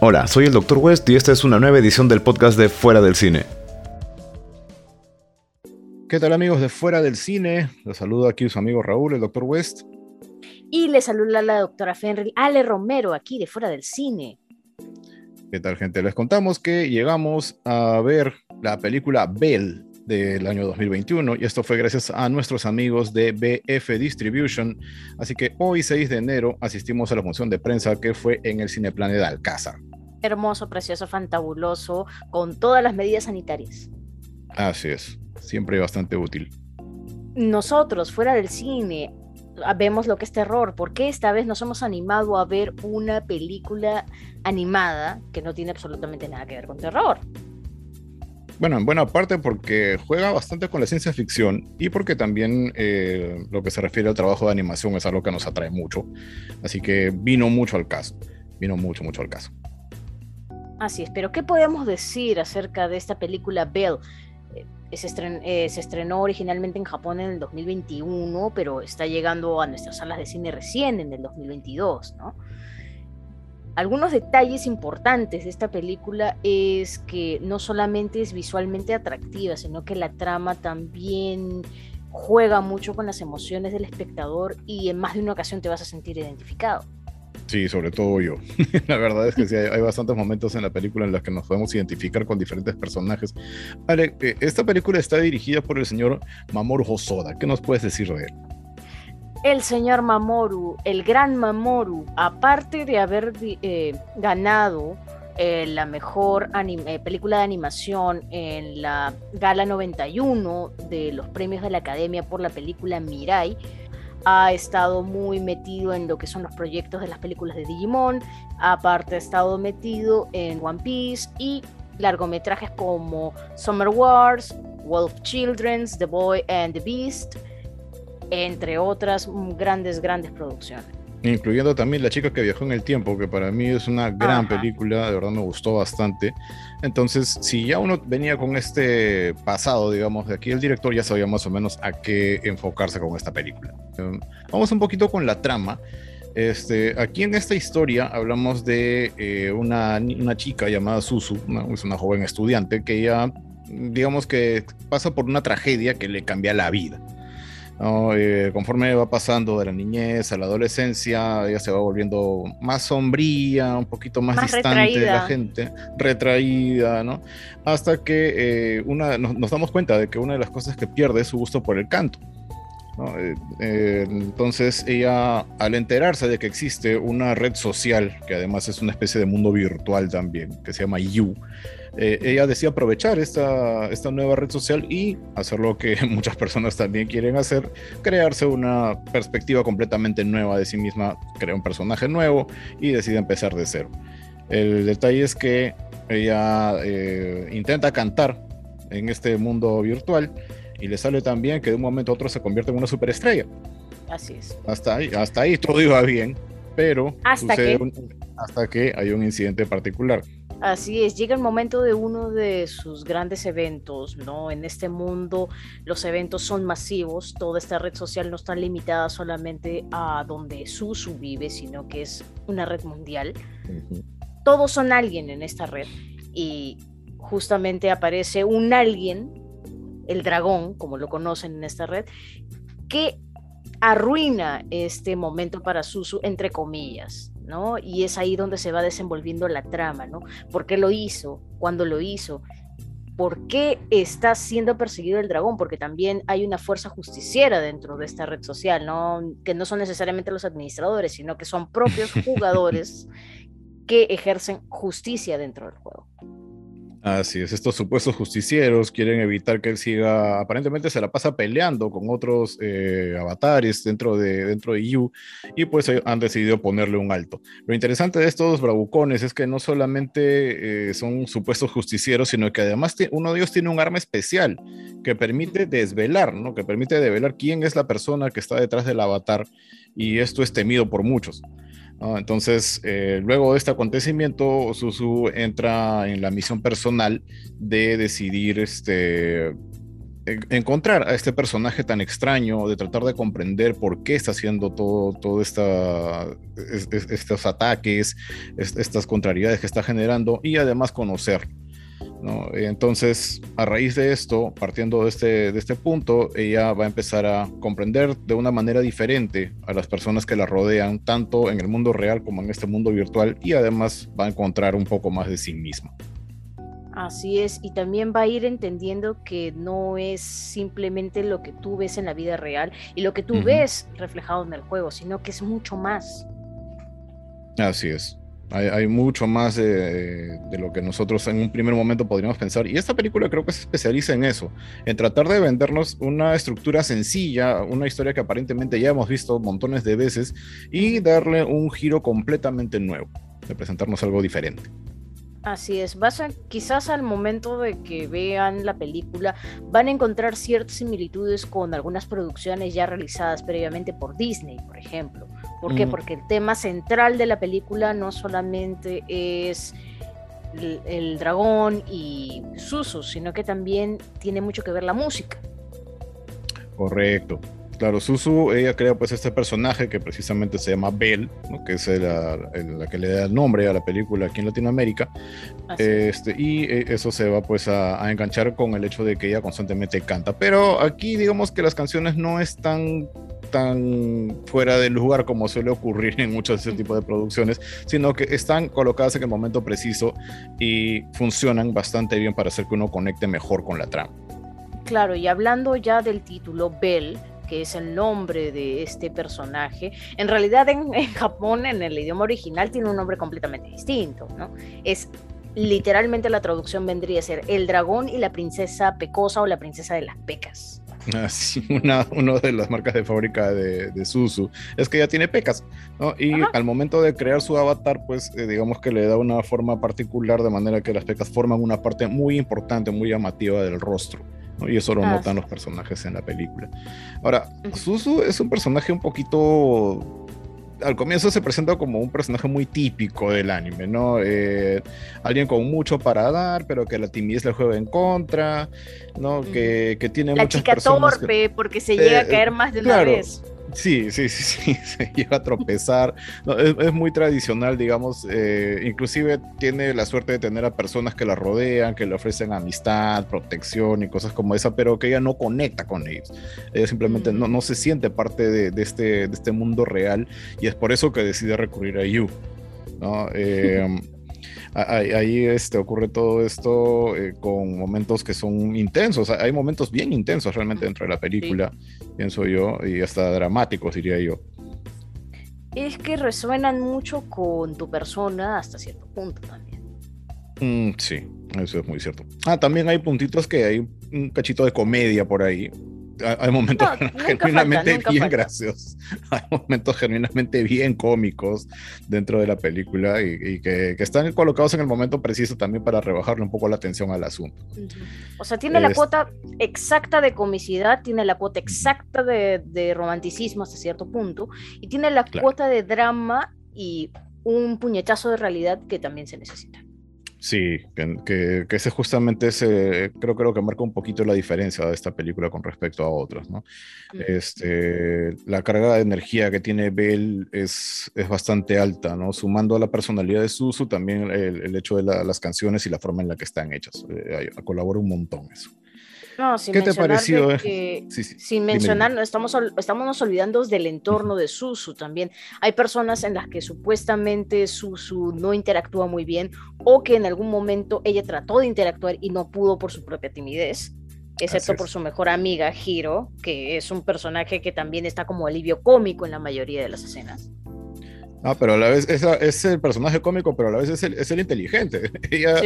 Hola, soy el Dr. West y esta es una nueva edición del podcast de Fuera del Cine. ¿Qué tal amigos de Fuera del Cine? Los saludo aquí su amigo Raúl, el Dr. West. Y le saluda la doctora Fenry, Ale Romero, aquí de Fuera del Cine. ¿Qué tal gente? Les contamos que llegamos a ver la película Bell del año 2021 y esto fue gracias a nuestros amigos de BF Distribution. Así que hoy 6 de enero asistimos a la función de prensa que fue en el Cineplan de Alcázar. Hermoso, precioso, fantabuloso, con todas las medidas sanitarias. Así es, siempre bastante útil. Nosotros, fuera del cine, vemos lo que es terror. ¿Por qué esta vez nos hemos animado a ver una película animada que no tiene absolutamente nada que ver con terror? Bueno, en buena parte porque juega bastante con la ciencia ficción y porque también eh, lo que se refiere al trabajo de animación es algo que nos atrae mucho. Así que vino mucho al caso. Vino mucho, mucho al caso. Así es, pero ¿qué podemos decir acerca de esta película Bell? Eh, eh, se, estrenó originalmente en Japón en el 2021, pero está llegando a nuestras salas de cine recién en el 2022, ¿no? Algunos detalles importantes de esta película es que no solamente es visualmente atractiva, sino que la trama también juega mucho con las emociones del espectador y en más de una ocasión te vas a sentir identificado. Sí, sobre todo yo. la verdad es que sí, hay, bastantes momentos en la película en los que nos podemos identificar con diferentes personajes. Ale, eh, esta película está dirigida por el señor Mamoru Hosoda. ¿Qué nos puedes decir de él? El señor Mamoru, el gran Mamoru, aparte de haber eh, ganado eh, la mejor eh, película de animación en la Gala 91 de los premios de la Academia por la película Mirai, ha estado muy metido en lo que son los proyectos de las películas de Digimon, aparte ha estado metido en One Piece y largometrajes como Summer Wars, Wolf Children's, The Boy and the Beast, entre otras grandes, grandes producciones. Incluyendo también La chica que viajó en el tiempo, que para mí es una gran película, de verdad me gustó bastante. Entonces, si ya uno venía con este pasado, digamos, de aquí el director ya sabía más o menos a qué enfocarse con esta película. Em, vamos un poquito con la trama. Este, aquí en esta historia hablamos de eh, una, una, chica llamada Susu, es una joven estudiante que ya, digamos que pasa por una tragedia que le cambia la vida. Eh, conforme va pasando de la niñez a la adolescencia, ella se va volviendo más sombría, un poquito más, distante de la gente, retraída, ¿no? Hasta que eh, una, nos, damos cuenta de que una de las cosas que pierde es su gusto por el canto. Eh, entonces ella, al enterarse de que existe una red social, que además es una especie de mundo virtual también, que se llama You, eh, ella decía aprovechar esta, esta nueva red social y hacer lo que muchas personas también quieren hacer, crearse una perspectiva completamente nueva de sí misma, crea un personaje nuevo y decide empezar de cero. El detalle es que ella eh, intenta cantar en este mundo virtual y le sale tan bien que de un momento a otro se convierte en una superestrella. Así es. Hasta ahí, hasta ahí todo iba bien, pero hasta que... hasta que hay un incidente particular. Así es, llega el momento de uno de sus grandes eventos, ¿no? En este mundo los eventos son masivos, toda esta red social no está limitada solamente a donde Susu vive, sino que es una red mundial. Todos son alguien en esta red y justamente aparece un alguien, el dragón, como lo conocen en esta red, que arruina este momento para Susu, entre comillas, ¿no? Y es ahí donde se va desenvolviendo la trama, ¿no? ¿Por qué lo hizo? ¿Cuándo lo hizo? ¿Por qué está siendo perseguido el dragón? Porque también hay una fuerza justiciera dentro de esta red social, ¿no? Que no son necesariamente los administradores, sino que son propios jugadores que ejercen justicia dentro del juego. Así es, estos supuestos justicieros quieren evitar que él siga, aparentemente se la pasa peleando con otros eh, avatares dentro de, dentro de Yu y pues eh, han decidido ponerle un alto. Lo interesante de estos bravucones es que no solamente eh, son supuestos justicieros, sino que además uno de ellos tiene un arma especial que permite desvelar, ¿no? que permite develar quién es la persona que está detrás del avatar y esto es temido por muchos. Entonces, eh, luego de este acontecimiento, Susu entra en la misión personal de decidir este, encontrar a este personaje tan extraño, de tratar de comprender por qué está haciendo todo, todo esta, estos ataques, estas contrariedades que está generando y además conocer. ¿No? Entonces, a raíz de esto, partiendo de este, de este punto, ella va a empezar a comprender de una manera diferente a las personas que la rodean, tanto en el mundo real como en este mundo virtual, y además va a encontrar un poco más de sí misma. Así es, y también va a ir entendiendo que no es simplemente lo que tú ves en la vida real y lo que tú ves reflejado en el juego, sino que es mucho más. Así es. Hay, mucho más de, lo que nosotros en un primer momento podríamos pensar. Y esta película creo que se especializa en eso, en tratar de vendernos una estructura sencilla, una historia que aparentemente ya hemos visto montones de veces, y darle un giro completamente nuevo, de presentarnos algo diferente. Así es, vas quizás al momento de que vean la película van a encontrar ciertas similitudes con algunas producciones ya realizadas previamente por Disney, por ejemplo. ¿Por qué? Mm. Porque el tema central de la película no solamente es el, el dragón y Susu, sino que también tiene mucho que ver la música. Correcto. Claro, Susu, ella crea pues este personaje que precisamente se llama Belle, que es la, que le da el nombre a la película aquí en Latinoamérica. Este, y eh, eso se va pues a, enganchar con el hecho de que ella constantemente canta. Pero aquí digamos que las canciones no están tan fuera de lugar como suele ocurrir en muchos de ese tipo de producciones, sino que están colocadas en el momento preciso y funcionan bastante bien para hacer que uno conecte mejor con la trama. Claro, y hablando ya del título, Belle que es el nombre de este personaje, en realidad en, Japón, en el idioma original, tiene un nombre completamente distinto, ¿no? Es literalmente la traducción vendría a ser el dragón y la princesa pecosa o la princesa de las pecas. Así, una, de las marcas de fábrica de, de, Susu es que ella tiene pecas, ¿no? Y al momento de crear su avatar, pues eh, digamos que le da una forma particular de manera que las pecas forman una parte muy importante, muy llamativa del rostro. Y eso lo ah, notan los personajes en la película. Ahora, Susu es un personaje un poquito al comienzo se presenta como un personaje muy típico del anime, ¿no? Eh, alguien con mucho para dar, pero que la timidez le juega en contra, ¿no? que, que, tiene la chica torpe, porque se llega a eh, caer más de una vez. Sí, sí, sí, sí, se llega a tropezar. es, muy tradicional, digamos, eh, inclusive tiene la suerte de tener a personas que la rodean, que le ofrecen amistad, protección y cosas como esa, pero que ella no conecta con ellos. Ella simplemente no, no, se siente parte de, este, de este mundo real y es por eso que decide recurrir a Yu. ¿no? Eh, ahí, este, ocurre todo esto eh, con momentos que son intensos. Hay momentos bien intensos realmente dentro de la película, pienso yo, y hasta dramáticos, diría yo. Es que resuenan mucho con tu persona hasta cierto punto también. Mm, sí, eso es muy cierto. Ah, también hay puntitos que hay un cachito de comedia por ahí, hay momentos genuinamente bien graciosos, hay momentos genuinamente bien cómicos dentro de la película y, que, están colocados en el momento preciso también para rebajarle un poco la atención al asunto. O sea, tiene la cuota exacta de comicidad, tiene la cuota exacta de, romanticismo hasta cierto punto y tiene la cuota de drama y un puñetazo de realidad que también se necesita. Sí, que, ese justamente ese, creo, creo que marca un poquito la diferencia de esta película con respecto a otras, ¿no? Este, la carga de energía que tiene Bell es, es bastante alta, ¿no? Sumando a la personalidad de Susu, también el, hecho de las canciones y la forma en la que están hechas. Eh, colabora un montón eso. No, sin ¿Qué te pareció? Sin mencionar, estamos, estamos olvidando del entorno de Susu también. Hay personas en las que supuestamente Susu no interactúa muy bien o que en algún momento ella trató de interactuar y no pudo por su propia timidez excepto por su mejor amiga Hiro, que es un personaje que también está como alivio cómico en la mayoría de las escenas. Ah, pero a la vez es, el personaje cómico, pero a la vez es el, es el inteligente. Ella,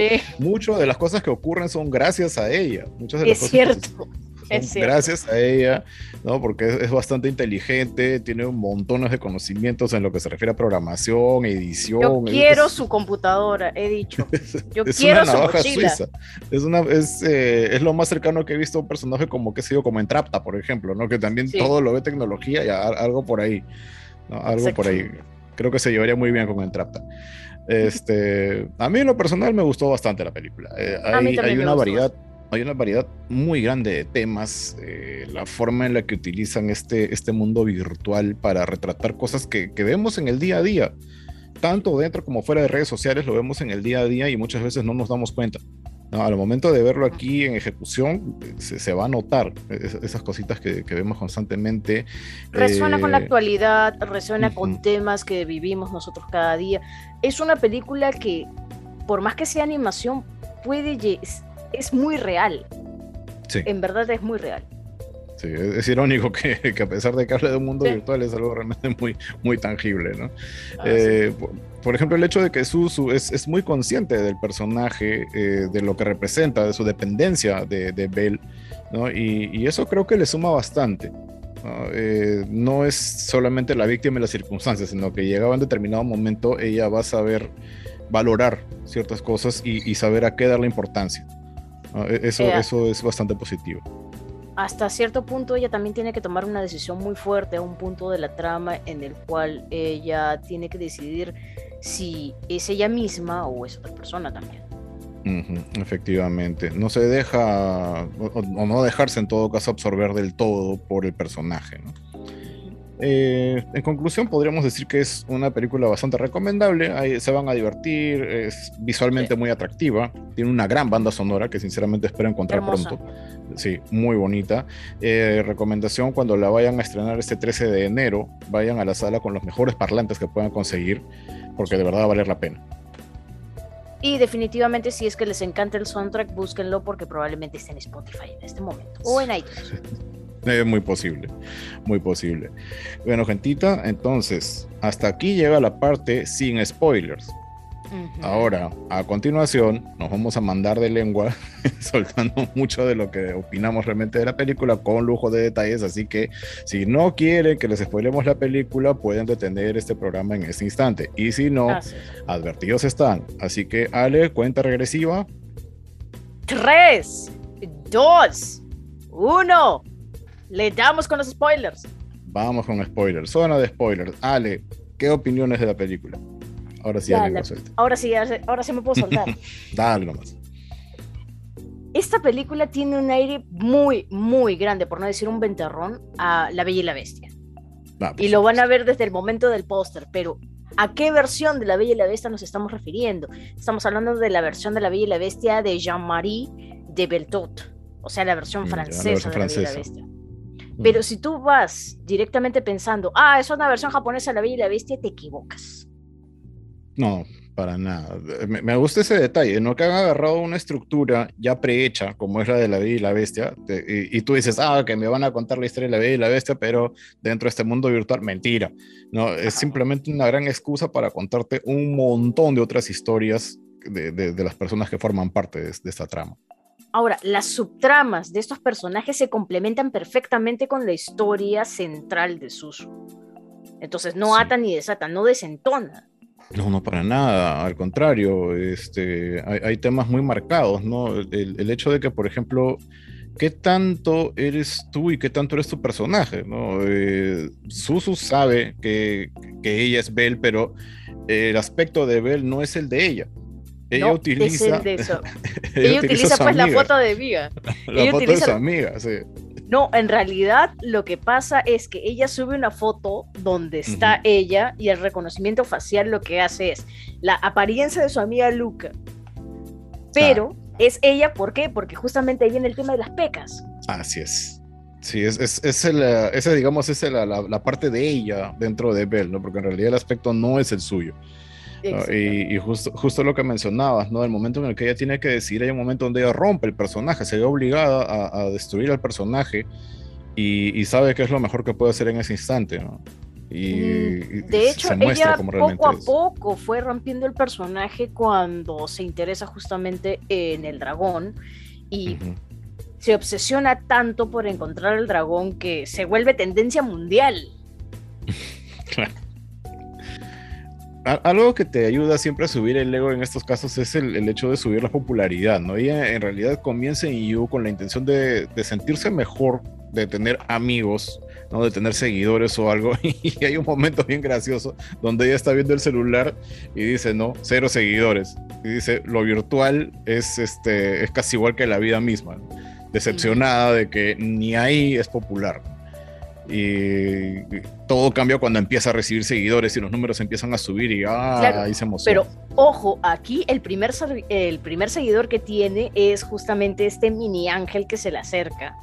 Muchas de las cosas que ocurren son gracias a ella. Muchas de las es cierto. es gracias a ella, ¿no? Porque es, bastante inteligente, tiene un montón de conocimientos en lo que se refiere a programación, edición. Yo quiero su computadora, he dicho. Yo quiero una navaja su suiza. Es, una, es, eh, es, lo más cercano que he visto a un personaje como que sido como en Trapta, por ejemplo, ¿no? Que también todo lo ve tecnología y algo por ahí. ¿no? Algo por ahí creo que se llevaría muy bien con el Trapta. Este, a mí en lo personal me gustó bastante la película. Eh, hay, una variedad, hay una variedad muy grande de temas, eh, la forma en la que utilizan este, este mundo virtual para retratar cosas que, que, vemos en el día a día, tanto dentro como fuera de redes sociales, lo vemos en el día a día y muchas veces no nos damos cuenta. No, al momento de verlo aquí en ejecución, se, se va a notar esas cositas que, que, vemos constantemente. Resuena eh, con la actualidad, resuena uh -huh. con temas que vivimos nosotros cada día. Es una película que, por más que sea animación, puede es muy real. Sí. En verdad es muy real. Sí, es, es irónico que, que, a pesar de que habla de un mundo sí. virtual es algo realmente muy, muy tangible, ¿no? Ah, eh, sí. por, por, ejemplo, el hecho de que Susu es, es muy consciente del personaje, eh, de lo que representa, de su dependencia de, de Bell, ¿no? Y, y, eso creo que le suma bastante. ¿no? Eh, no es solamente la víctima de las circunstancias, sino que llegaba en determinado momento, ella va a saber valorar ciertas cosas y, y saber a qué darle importancia. Eso, eh, eso es bastante positivo. Hasta cierto punto ella también tiene que tomar una decisión muy fuerte a un punto de la trama en el cual ella tiene que decidir si es ella misma o es otra persona también. Efectivamente, no se deja o, no dejarse en todo caso absorber del todo por el personaje. ¿no? Eh, en conclusión, podríamos decir que es una película bastante recomendable. Ahí se van a divertir, es visualmente sí. muy atractiva, tiene una gran banda sonora que sinceramente espero encontrar Hermosa. pronto. Sí, muy bonita. Eh, recomendación: cuando la vayan a estrenar este 13 de enero, vayan a la sala con los mejores parlantes que puedan conseguir, porque de verdad va a valer la pena. Y definitivamente, si es que les encanta el soundtrack, búsquenlo porque probablemente esté en Spotify en este momento o en iTunes. Es muy posible, muy posible. Bueno, gentita, entonces, hasta aquí llega la parte sin spoilers. Uh -huh. Ahora, a continuación, nos vamos a mandar de lengua, soltando mucho de lo que opinamos realmente de la película, con lujo de detalles. Así que, si no quieren que les spoilemos la película, pueden detener este programa en este instante. Y si no, Gracias. advertidos están. Así que, Ale, cuenta regresiva: 3, 2, 1 le damos con los spoilers. Vamos con spoilers. Zona de spoilers. Ale, ¿qué opiniones de la película? Ahora sí, ya, la, ahora sí, ahora sí me puedo soltar. Dale nomás. Esta película tiene un aire muy, muy grande, por no decir un ventarrón, a La Bella y la Bestia. Ah, y lo van a ver desde el momento del póster, pero ¿a qué versión de La Bella y la Bestia nos estamos refiriendo? Estamos hablando de la versión de La Bella y la Bestia de Jean-Marie de Beltot, o sea, la versión francesa la versión de La Bella y la Bestia. Pero si tú vas directamente pensando, ah, es una versión japonesa de La Bella y la Bestia, te equivocas. No, para nada. Me, me, gusta ese detalle, ¿no? Que han agarrado una estructura ya prehecha, como es la de La Bella y la Bestia, te, y, y, tú dices, ah, que me van a contar la historia de La Bella y la Bestia, pero dentro de este mundo virtual, mentira. No, es simplemente una gran excusa para contarte un montón de otras historias de, de, de las personas que forman parte de, de esta trama. Ahora, las subtramas de estos personajes se complementan perfectamente con la historia central de Susu. Entonces no sí. ata ni desata, no desentona. No, no para nada, al contrario, este, hay, hay temas muy marcados, ¿no? El, el, hecho de que, por ejemplo, ¿qué tanto eres tú y qué tanto eres tu personaje? ¿no? Eh, Susu sabe que, que ella es Belle, pero el aspecto de Belle no es el de ella. Ella no, utiliza. Es de eso. ella, ella, utiliza, pues amiga. la foto de Viga. la ella foto utiliza... de su amiga, sí. No, en realidad lo que pasa es que ella sube una foto donde está uh -huh. ella y el reconocimiento facial lo que hace es la apariencia de su amiga Luca. Pero ah. es ella, ¿por qué? Porque justamente ahí viene el tema de las pecas. Así es. Sí, es, es, es el, esa, digamos, es la, la, la, parte de ella dentro de Bell, ¿no? Porque en realidad el aspecto no es el suyo. Y, y justo, justo, lo que mencionabas, ¿no? El momento en el que ella tiene que decidir, hay un momento donde ella rompe el personaje, se ve obligada a, a destruir al personaje y, y, sabe que es lo mejor que puede hacer en ese instante, ¿no? Y, de hecho, ella poco a es. poco fue rompiendo el personaje cuando se interesa justamente en el dragón y uh -huh. se obsesiona tanto por encontrar el dragón que se vuelve tendencia mundial. claro algo que te ayuda siempre a subir el ego en estos casos es el, el hecho de subir la popularidad, ¿no? Ella en realidad comienza en You con la intención de, de, sentirse mejor, de tener amigos, ¿no? De tener seguidores o algo. Y hay un momento bien gracioso donde ella está viendo el celular y dice, no, cero seguidores. Y dice, lo virtual es, este, es casi igual que la vida misma. Decepcionada de que ni ahí es popular. Y todo cambia cuando empieza a recibir seguidores y los números empiezan a subir y ah, ahí se emociona. Pero ojo, aquí el primer, el primer seguidor que tiene es justamente este mini ángel que se le acerca.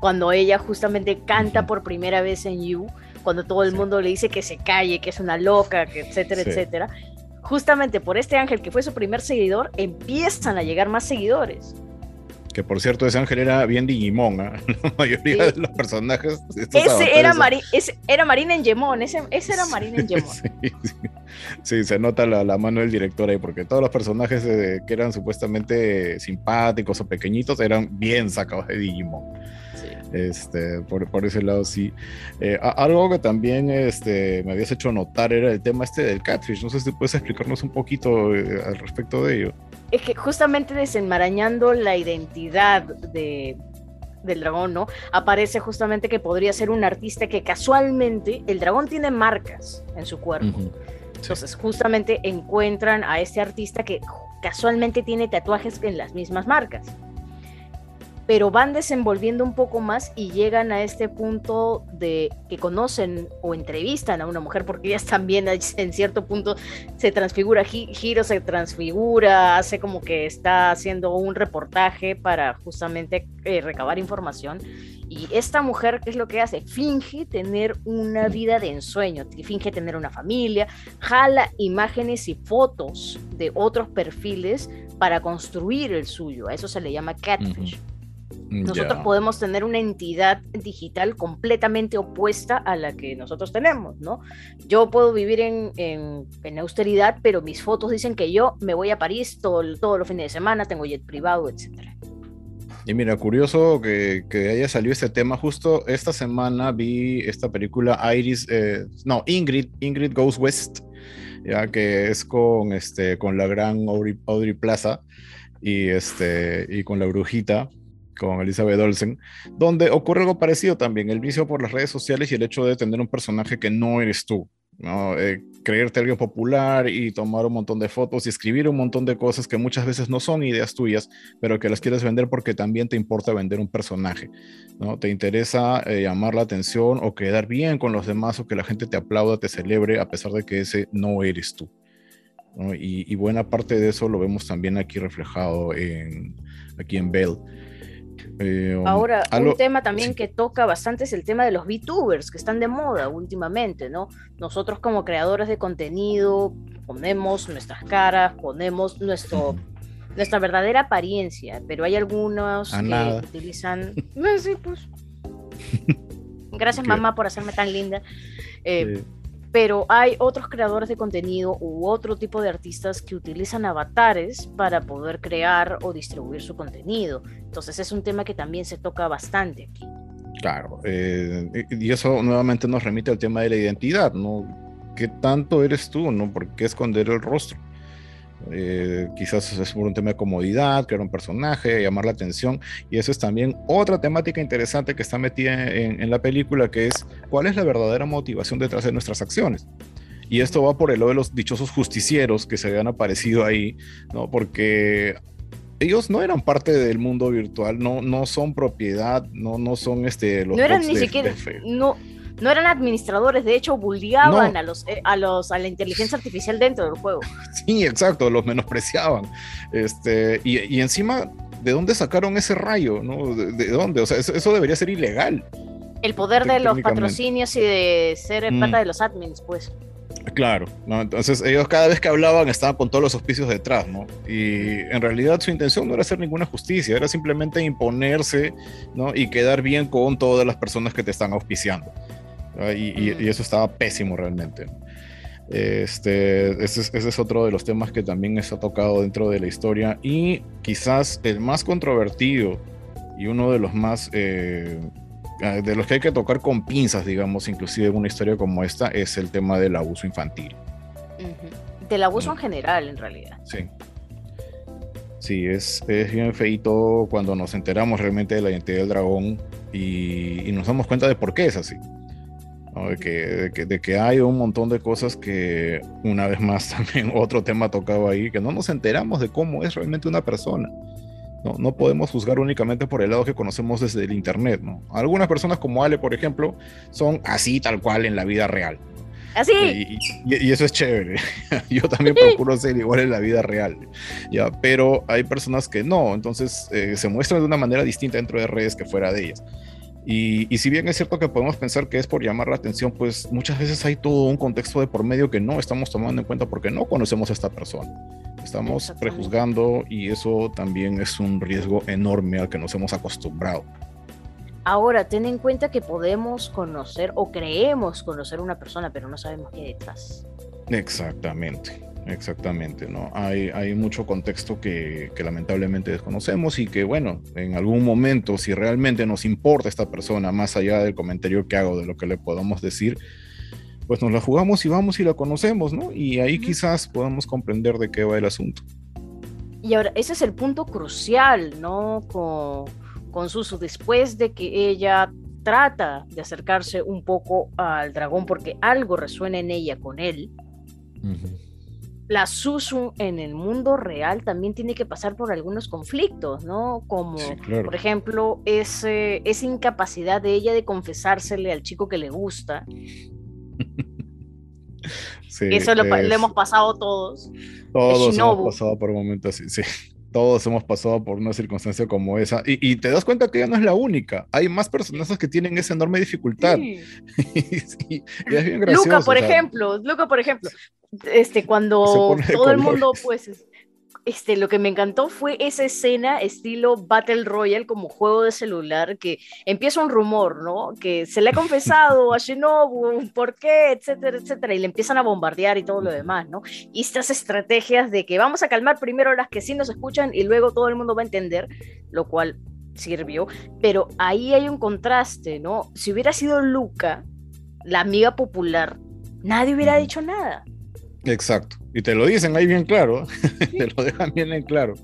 Cuando ella justamente canta por primera vez en You, cuando todo el mundo le dice que se calle, que es una loca, que etcétera, etcétera. Justamente por este ángel que fue su primer seguidor, empiezan a llegar más seguidores. Que por cierto, ese ángel era bien Digimon, ¿eh? la mayoría de los personajes. Ese era, ese era Marina en Gemón, ese, era Marina en Gemón. sí, se nota la, mano del director ahí, porque todos los personajes eh, que eran supuestamente simpáticos o pequeñitos eran bien sacados de Digimon. Este, por, por, ese lado sí. Eh, algo que también este, me habías hecho notar era el tema este del catfish. No sé si puedes explicarnos un poquito al respecto de ello es que justamente desenmarañando la identidad de, del dragón, ¿no? Aparece justamente que podría ser un artista que casualmente, el dragón tiene marcas en su cuerpo. Entonces, justamente encuentran a este artista que casualmente tiene tatuajes en las mismas marcas pero van desenvolviendo un poco más y llegan a este punto de que conocen o entrevistan a una mujer, porque ellas también en cierto punto se transfigura, Giro se transfigura, hace como que está haciendo un reportaje para justamente eh, recabar información. Y esta mujer, ¿qué es lo que hace? Finge tener una vida de ensueño, finge tener una familia, jala imágenes y fotos de otros perfiles para construir el suyo. A eso se le llama catfish. Nosotros podemos tener una entidad digital completamente opuesta a la que nosotros tenemos, ¿no? Yo puedo vivir en, en, austeridad, pero mis fotos dicen que yo me voy a París todo, todos los fines de semana, tengo jet privado, etcétera. Y mira, curioso que, que, haya salido este tema. Justo esta semana vi esta película Iris, eh, no, Ingrid, Ingrid Goes West, ya que es con, este, con la gran Audrey, Audrey Plaza y, este, y con la brujita con Elizabeth Olsen, donde ocurre algo parecido también, el vicio por las redes sociales y el hecho de tener un personaje que no eres tú, ¿no? Eh, creerte alguien popular y tomar un montón de fotos y escribir un montón de cosas que muchas veces no son ideas tuyas, pero que las quieres vender porque también te importa vender un personaje, ¿no? Te interesa eh, llamar la atención o quedar bien con los demás o que la gente te aplauda, te celebre a pesar de que ese no eres tú. Y, y, buena parte de eso lo vemos también aquí reflejado en, aquí en Bell. Eh, um, Ahora, un tema también que toca bastante es el tema de los VTubers, que están de moda últimamente, ¿no? Nosotros como creadores de contenido ponemos nuestras caras, ponemos nuestro, nuestra verdadera apariencia, pero hay algunos que utilizan... sí, pues. Gracias mamá por hacerme tan linda. Eh, pero hay otros creadores de contenido u otro tipo de artistas que utilizan avatares para poder crear o distribuir su contenido. Entonces es un tema que también se toca bastante aquí. Claro, eh, y eso nuevamente nos remite al tema de la identidad, ¿no? ¿Qué tanto eres tú, no? ¿Por qué esconder el rostro? Eh, quizás es por un tema de comodidad, crear un personaje, llamar la atención. Y eso es también otra temática interesante que está metida en, la película, que es cuál es la verdadera motivación detrás de nuestras acciones. Y esto va por el lado de los dichosos justicieros que se habían aparecido ahí, ¿no? Porque ellos no eran parte del mundo virtual, no, no son propiedad, no, no son este, los... No eran ni siquiera... No, no eran administradores, de hecho bulliaban a los eh, a los a la inteligencia artificial dentro del juego. Sí, exacto, los menospreciaban. Este, y, encima, ¿de dónde sacaron ese rayo? ¿no? ¿De, dónde? O sea, eso, debería ser ilegal. El poder de los patrocinios y de ser mm. de los admins, pues. Claro, ¿no? entonces ellos cada vez que hablaban estaban con todos los auspicios detrás, ¿no? Y en realidad su intención no era hacer ninguna justicia, era simplemente imponerse, ¿no? Y quedar bien con todas las personas que te están auspiciando. Y, eso estaba pésimo realmente. Este, ese es, otro de los temas que también ha tocado dentro de la historia y quizás el más controvertido y uno de los más eh, de los que hay que tocar con pinzas, digamos, inclusive en una historia como esta, es el tema del abuso infantil. Del abuso en general, en realidad. Sí. Sí, es, es bien feito cuando nos enteramos realmente de la identidad del dragón y, y nos damos cuenta de por qué es así. De, que, de, que, hay un montón de cosas que, una vez más, también otro tema tocado ahí, que no nos enteramos de cómo es realmente una persona. No, no podemos juzgar únicamente por el lado que conocemos desde el Internet. ¿no? Algunas personas como Ale, por ejemplo, son así tal cual en la vida real. Así. Y, eso es chévere. Yo también procuro ser igual en la vida real. ¿ya? Pero hay personas que no, entonces eh, se muestran de una manera distinta dentro de redes que fuera de ellas. Y, si bien es cierto que podemos pensar que es por llamar la atención, pues muchas veces hay todo un contexto de por medio que no estamos tomando en cuenta porque no conocemos a esta persona. Estamos prejuzgando y eso también es un riesgo enorme al que nos hemos acostumbrado. Ahora, ten en cuenta que podemos conocer o creemos conocer una persona, pero no sabemos qué detrás. Exactamente. Exactamente, ¿no? Hay, hay mucho contexto que, lamentablemente desconocemos y que, bueno, en algún momento, si realmente nos importa esta persona, más allá del comentario que hago, de lo que le podamos decir, pues nos la jugamos y vamos y la conocemos, ¿no? Y ahí quizás podamos comprender de qué va el asunto. Y ahora, ese es el punto crucial, ¿no? Con, con Susu, después de que ella trata de acercarse un poco al dragón porque algo resuena en ella con él la Susu en el mundo real también tiene que pasar por algunos conflictos, ¿no? Como, por ejemplo, ese, esa incapacidad de ella de confesársele al chico que le gusta. Eso lo, hemos pasado todos. Todos hemos pasado por momentos así, sí. Todos hemos pasado por una circunstancia como esa. Y, te das cuenta que ella no es la única. Hay más personas que tienen esa enorme dificultad. Luca, por ejemplo, Luca, por ejemplo, este, cuando todo el mundo, pues, este, lo que me encantó fue esa escena estilo Battle Royale como juego de celular, que empieza un rumor, ¿no? Que se le ha confesado a Shinobu, ¿por qué? Etcétera, etcétera, y le empiezan a bombardear y todo lo demás, ¿no? Y estas estrategias de que vamos a calmar primero las que sí nos escuchan y luego todo el mundo va a entender, lo cual sirvió, pero ahí hay un contraste, ¿no? Si hubiera sido Luca, la amiga popular, nadie hubiera dicho nada. Exacto. Y te lo dicen ahí bien claro, te lo dejan bien en claro.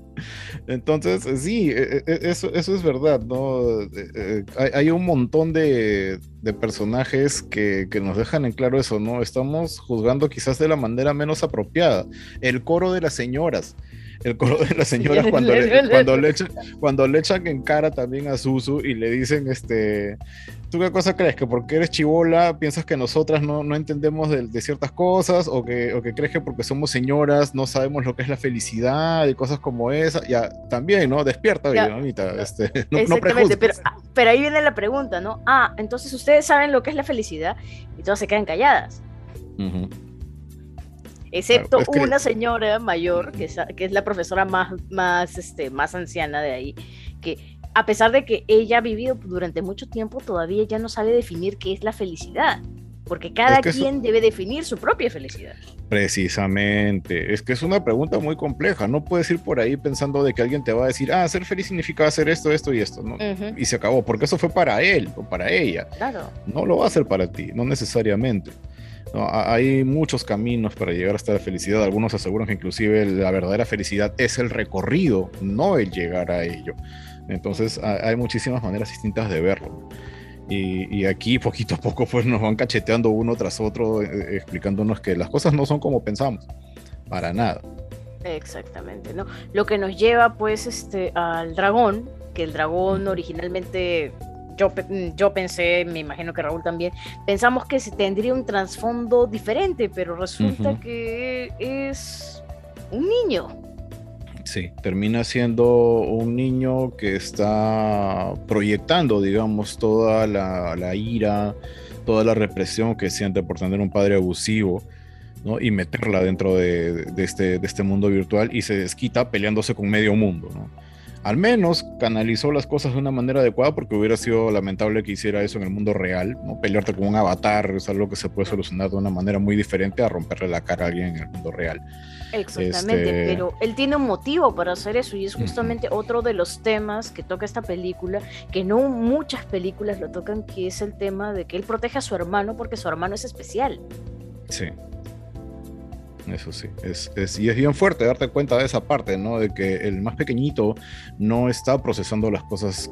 Entonces, sí, e, e, eso, eso es verdad, ¿no? Eh, eh, hay, un montón de, personajes que, que, nos dejan en claro eso, ¿no? Estamos juzgando quizás de la manera menos apropiada. El coro de las señoras el coro de las señoras cuando le, cuando le, echan, cuando le echan en cara también a Susu y le dicen, este, ¿tú qué cosa crees? ¿Que porque eres chivola piensas que nosotras no, no entendemos de, ciertas cosas? ¿O que, ¿O que crees que porque somos señoras no sabemos lo que es la felicidad y cosas como esa? Ya, también, ¿no? Despierta, ya. este, no, Exactamente, pero, ah, pero ahí viene la pregunta, ¿no? Ah, entonces ustedes saben lo que es la felicidad y todas se quedan calladas excepto una señora mayor, que es, que es la profesora más, más, este, más anciana de ahí, que a pesar de que ella ha vivido durante mucho tiempo, todavía ya no sabe definir qué es la felicidad. Porque cada quien debe definir su propia felicidad. Precisamente. Es que es una pregunta muy compleja. No puedes ir por ahí pensando de que alguien te va a decir, ah, ser feliz significa hacer esto, esto y esto. ¿no? Y se acabó, porque eso fue para él o para ella. Claro. No lo va a hacer para ti, no necesariamente. Hay muchos caminos para llegar hasta la felicidad. Algunos aseguran que inclusive la verdadera felicidad es el recorrido, no el llegar a ello. Entonces hay muchísimas maneras distintas de verlo. Y, aquí poquito a poco pues nos van cacheteando uno tras otro, eh, explicándonos que las cosas no son como pensamos, para nada. Exactamente, ¿no? Lo que nos lleva pues este al dragón, que el dragón originalmente Mm, yo, pensé, me imagino que Raúl también, pensamos que se tendría un trasfondo diferente, pero resulta que es un niño. Sí, termina siendo un niño que está proyectando, digamos, toda la, ira, toda la represión que siente por tener un padre abusivo. ¿no? y meterla dentro de, este, de este mundo virtual y se desquita peleándose con medio mundo. ¿no? Al menos canalizó las cosas de una manera adecuada porque hubiera sido lamentable que hiciera eso en el mundo real, ¿no? Pelearte con un avatar es algo que se puede solucionar de una manera muy diferente a romperle la cara a alguien en el mundo real. Exactamente, este, pero él tiene un motivo para hacer eso y es justamente otro de los temas que toca esta película, que no muchas películas lo tocan, que es el tema de que él protege a su hermano porque su hermano es especial. Sí, eso sí, es, y es bien fuerte darte cuenta de esa parte, ¿no? De que el más pequeñito no está procesando las cosas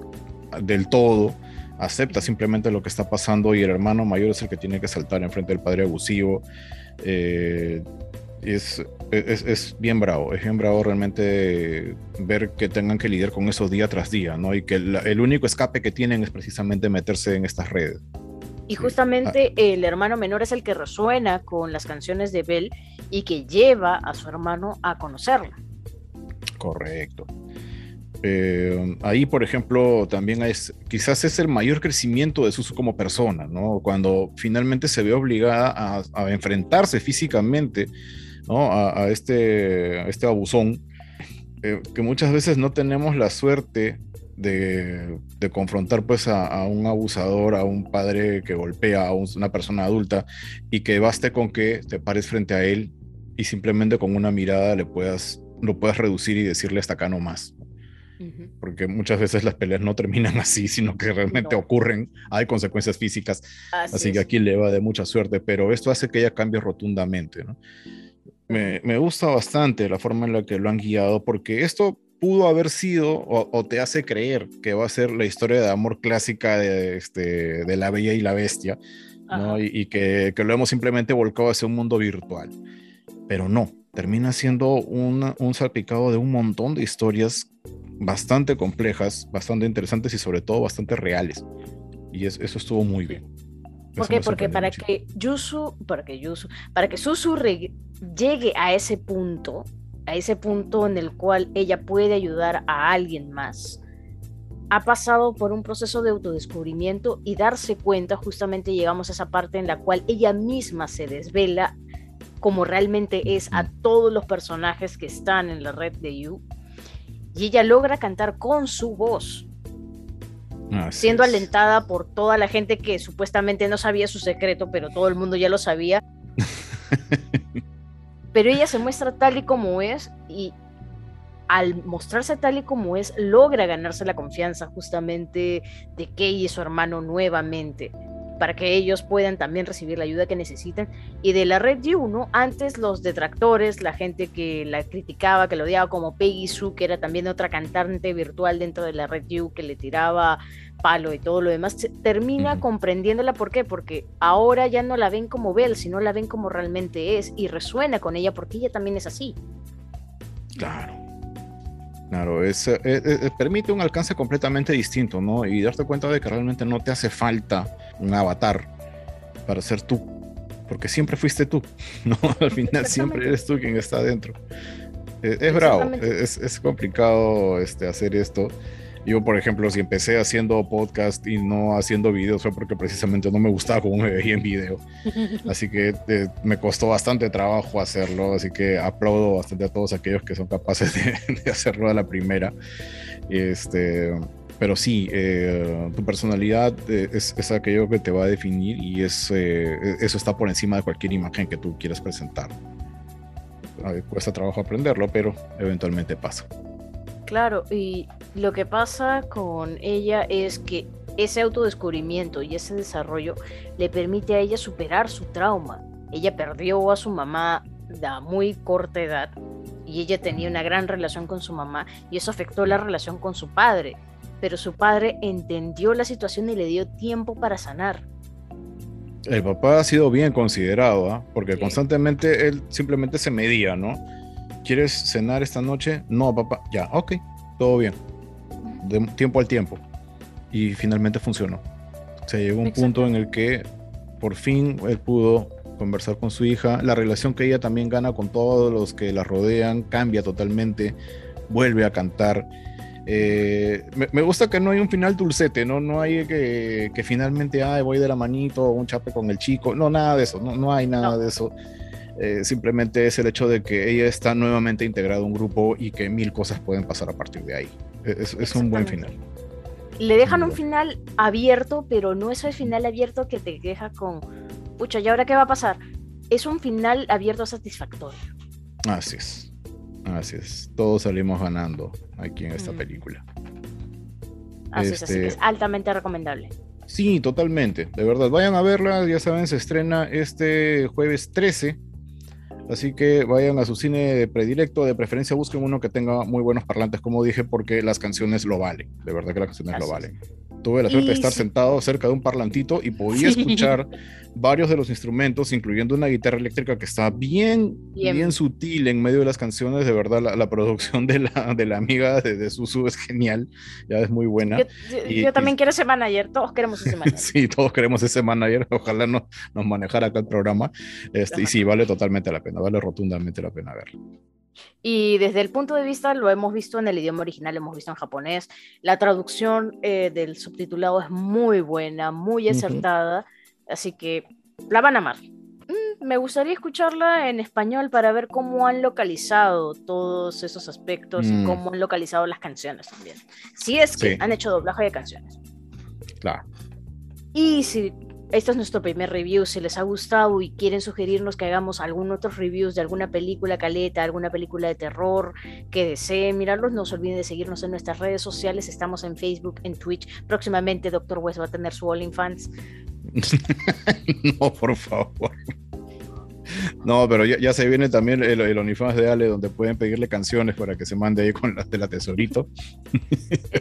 del todo acepta simplemente lo que está pasando y el hermano mayor es el que tiene que saltar enfrente del padre abusivo. Eh, es, es, bien bravo, es bien bravo realmente ver que tengan que lidiar con eso día tras día, ¿no? Y que el único escape que tienen es precisamente meterse en estas redes. Y justamente ah. el hermano menor es el que resuena con las canciones de Bell y que lleva a su hermano a conocerla. Correcto. Eh, ahí, por ejemplo, también es, quizás es el mayor crecimiento de Susu como persona, ¿no? Cuando finalmente se ve obligada a, enfrentarse físicamente, ¿no? A, este, este abusón, eh, que muchas veces no tenemos la suerte de, confrontar pues a, un abusador, a un padre que golpea a una persona adulta y que baste con que te pares frente a él y simplemente con una mirada le puedas, lo puedas reducir y decirle hasta acá no más porque muchas veces las peleas no terminan así, sino que realmente ocurren, hay consecuencias físicas, así, que aquí le va de mucha suerte, pero esto hace que ella cambie rotundamente. Me, me, gusta bastante la forma en la que lo han guiado, porque esto pudo haber sido o, te hace creer que va a ser la historia de amor clásica de, este, de la Bella y la Bestia, ¿no? y, que, que, lo hemos simplemente volcado hacia un mundo virtual, pero no. Termina siendo un salpicado de un montón de historias bastante complejas, bastante interesantes y sobre todo bastante reales. Y eso estuvo muy bien. ¿Por qué? Porque para que Yusu, para que Yusu, para que Susu llegue a ese punto, a ese punto en el cual ella puede ayudar a alguien más, ha pasado por un proceso de autodescubrimiento y darse cuenta, justamente llegamos a esa parte en la cual ella misma se desvela como realmente es a todos los personajes que están en la red de You. Y ella logra cantar con su voz, siendo alentada por toda la gente que supuestamente no sabía su secreto, pero todo el mundo ya lo sabía. pero ella se muestra tal y como es y al mostrarse tal y como es, logra ganarse la confianza justamente de Kei y su hermano nuevamente para que ellos puedan también recibir la ayuda que necesitan. Y de la red U, Antes los detractores, la gente que la criticaba, que lo odiaba como Peggy Sue, que era también otra cantante virtual dentro de la red U, que le tiraba palo y todo lo demás, termina comprendiéndola. ¿Por qué? Porque ahora ya no la ven como Belle, sino la ven como realmente es y resuena con ella porque ella también es así. Claro. Claro, es, eh, eh, eh, permite un alcance completamente distinto, ¿no? Y darte cuenta de que realmente no te hace falta un avatar para ser tú, porque siempre fuiste tú, ¿no? Al final siempre eres tú quien está adentro. Es, bravo, es, es, complicado este, hacer esto. Yo, por ejemplo, si empecé haciendo podcast y no haciendo videos fue porque precisamente no me gustaba cómo me veía en video. Así que eh, me costó bastante trabajo hacerlo. Así que aplaudo bastante a todos aquellos que son capaces de, hacerlo a la primera. Este, pero sí, eh, tu personalidad eh, es, es, aquello que te va a definir y es, eso está por encima de cualquier imagen que tú quieras presentar. cuesta trabajo aprenderlo, pero eventualmente pasa. Claro, y lo que pasa con ella es que ese autodescubrimiento y ese desarrollo le permite a ella superar su trauma. Ella perdió a su mamá a muy corta edad y ella tenía una gran relación con su mamá y eso afectó la relación con su padre. Pero su padre entendió la situación y le dio tiempo para sanar. El papá ha sido bien considerado, ¿ah? porque constantemente él simplemente se medía, ¿no? ¿Quieres cenar esta noche? No, papá. Ya, ok, todo bien. De tiempo al tiempo. Y finalmente funcionó. Se llegó a un punto en el que por fin él pudo conversar con su hija. La relación que ella también gana con todos los que la rodean cambia totalmente. Vuelve a cantar. Eh, me, gusta que no hay un final dulcete, no, no hay que, que finalmente ay, voy de la manito, un chape con el chico, no, nada de eso, no, no hay nada de eso. Eh, simplemente es el hecho de que ella está nuevamente integrada a un grupo y que mil cosas pueden pasar a partir de ahí. Es, un buen final. Le dejan un final abierto, pero no es el final abierto que te deja con, pucha, ¿y ahora qué va a pasar? Es un final abierto satisfactorio. Así es. Así es. Todos salimos ganando aquí en esta película. Así es, así que es este, altamente recomendable. Sí, totalmente. De verdad, vayan a verla. Ya saben, se estrena este jueves 13 Así que vayan a su cine predilecto, de preferencia busquen uno que tenga muy buenos parlantes, como dije, porque las canciones lo valen, de verdad que las canciones lo valen. Tuve la suerte de estar sentado cerca de un parlantito y podía escuchar varios de los instrumentos, incluyendo una guitarra eléctrica que está bien, bien, sutil en medio de las canciones. De verdad, la, producción de la, de la amiga de, de, Susu es genial, ya es muy buena. Yo, también quiero ese manager, todos queremos ese manager. sí, todos queremos ese manager, ojalá nos, nos manejara acá el programa. Este, y sí, vale totalmente la pena, vale rotundamente la pena verlo. Y desde el punto de vista, lo hemos visto en el idioma original, lo hemos visto en japonés, la traducción eh, del subtitulado es muy buena, muy acertada, así que la van a amar. Mm, me gustaría escucharla en español para ver cómo han localizado todos esos aspectos y mm. cómo han localizado las canciones también. Si es que han hecho doblaje de canciones. Claro. Y si este es nuestro primer review. Si les ha gustado y quieren sugerirnos que hagamos algún otro reviews de alguna película caleta, alguna película de terror que deseen mirarlos, no se olviden de seguirnos en nuestras redes sociales. Estamos en Facebook, en Twitch. Próximamente Doctor West va a tener su OnlyFans. no, por favor. No, pero ya, se viene también el, el, OnlyFans de Ale, donde pueden pedirle canciones para que se mande ahí con las de la tesorito.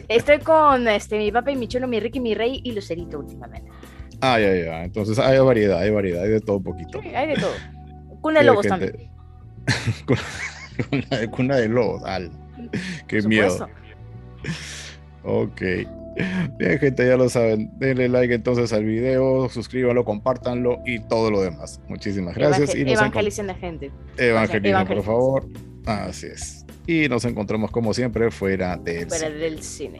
Estoy con este, mi papá y mi chulo, mi Ricky, mi rey y Lucerito últimamente. Ah, ya, ya. Entonces hay variedad, hay variedad, hay de todo un poquito. Sí, hay de todo. Cuna de lobos también. cuna, de, cuna de lobos, al. Qué miedo. Ok. Bien, gente, ya lo saben. Denle like entonces al video, suscríbanlo, compártanlo y todo lo demás. Muchísimas gracias. y evangelicen la gente. Evangelicen, por favor. Así es. Y nos encontramos como siempre fuera del fuera del cine.